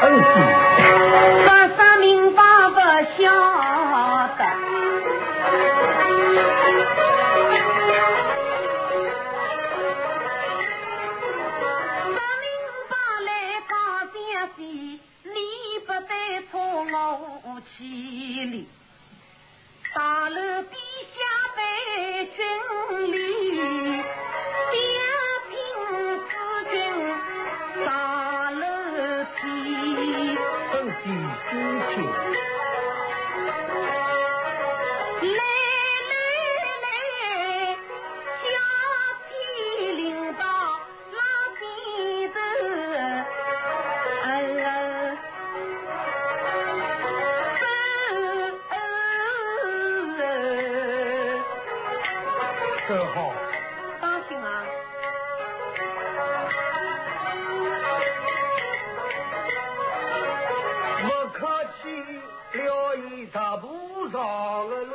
I'm. 你不着的路。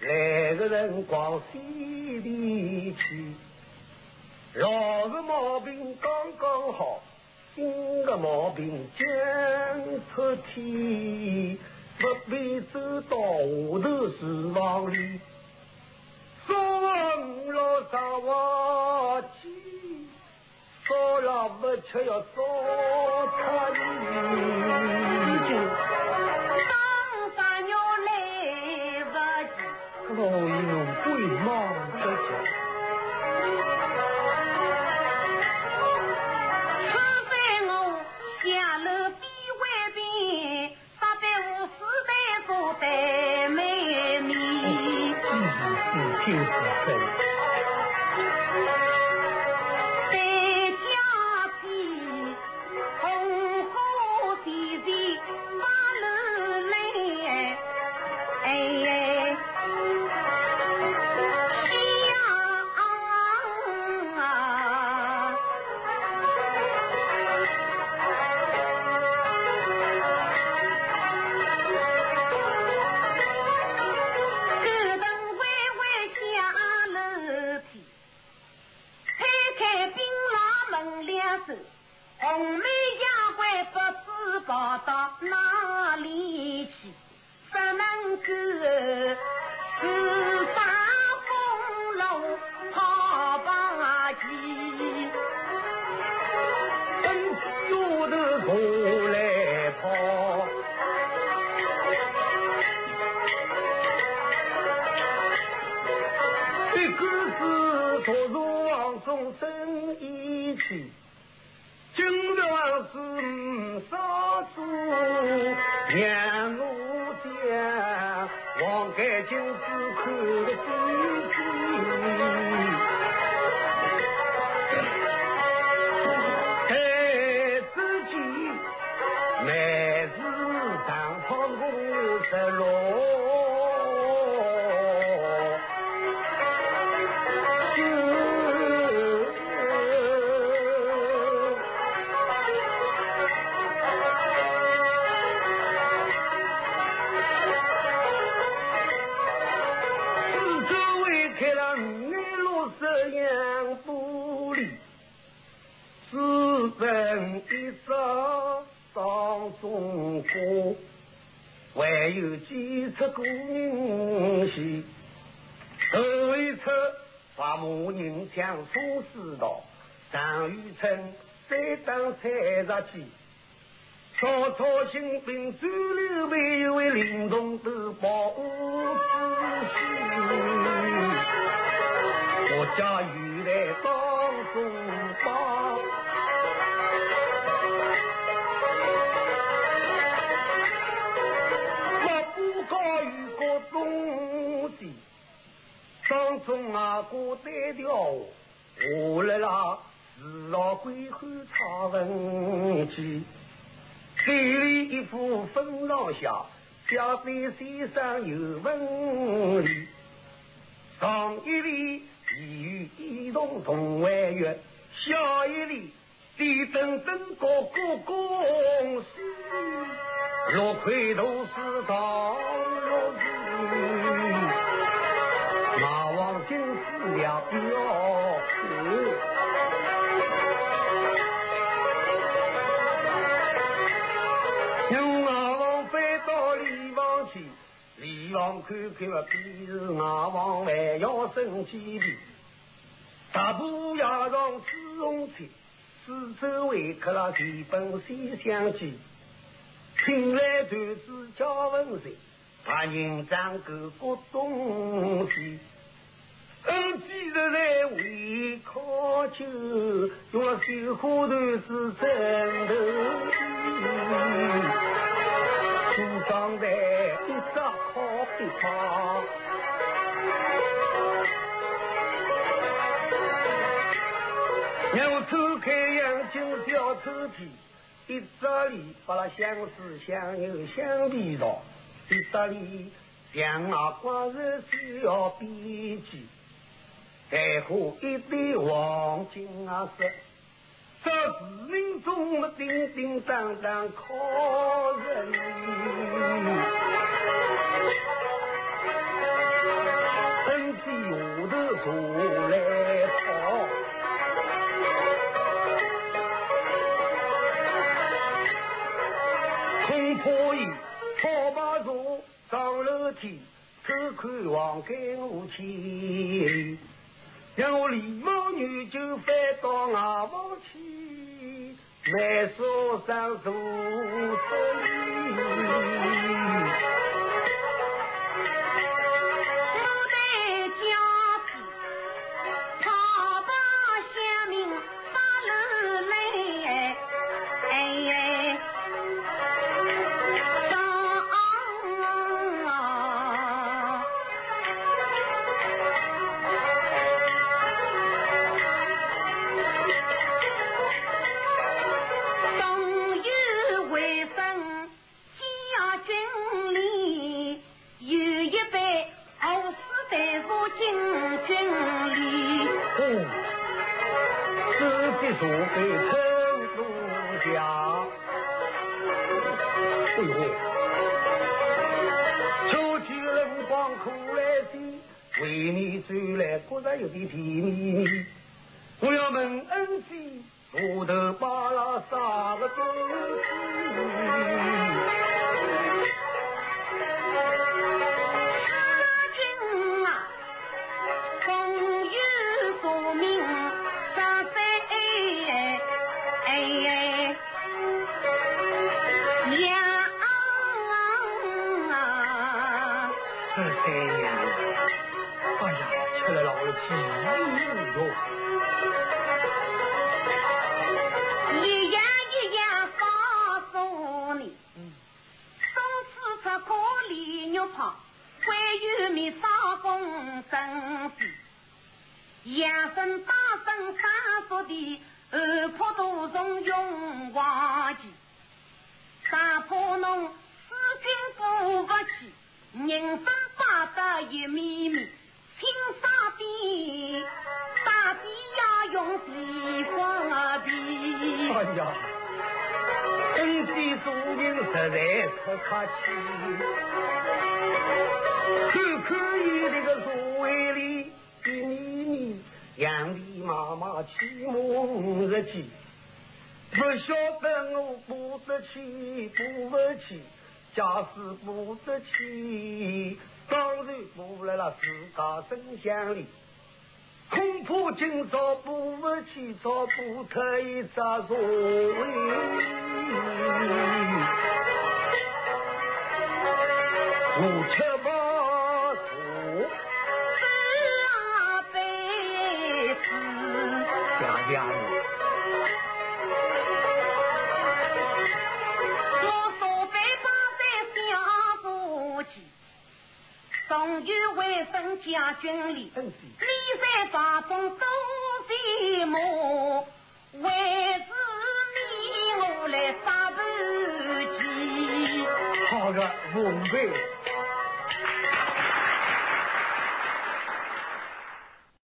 来个辰光西边去，老的毛病刚刚好，新的毛病将出气，不必走到下头厨房里，烧了五老烧瓦鸡，烧了不吃要烧。是五少子让我将黄盖金子可值钱，太值钱，买只我。这样不离，只剩一张当中火，还有几处故人戏，头一出伐木人抢车子道，张玉春再当采石机。曹操兴兵追刘备，为凌动都保护西。我家原来当中宝，我不高于个东西，当中啊过单调，我来啦。日老归汉查文记，嘴里一副风浪下，下边身上有文理。上一里其余一同同万月，下一里地等等个个公司，六块都是长肉子，马王金丝两表。李王看看嘛，彼时外王还要生几笔，大步押上紫红车，四周围刻了几本西厢记，请来段子叫文谁？把人张个个东西，恩记得来为考究，用了绣花段子枕头书上在。一旁，我抽开眼睛小抽屉，一扎里把那相思相友相比着，一扎里像那光日需要笔记，带火一堆黄金啊色，这市民中么叮叮当当靠人。上楼梯，偷看王盖我去，让我李某女就翻到外房去，买烧上做生为你追来不然有点甜蜜蜜。我要问恩熙，锄头把了啥个东西？大声杀说的，二坡都从勇往前，杀破侬四军不服气，人生八得一米米，青沙边大地要用地方比。哎呀，恩地做人实在可客气，看看你这个座位。杨丽妈妈起梦日记，不晓得我不得起，不服气，假使不得起，当然不来了自家真相里。恐怕今朝不不起早不特一扎座位。无终于为分将军里，真是历在大风都寂寞，为子命我来杀自己。好个奉陪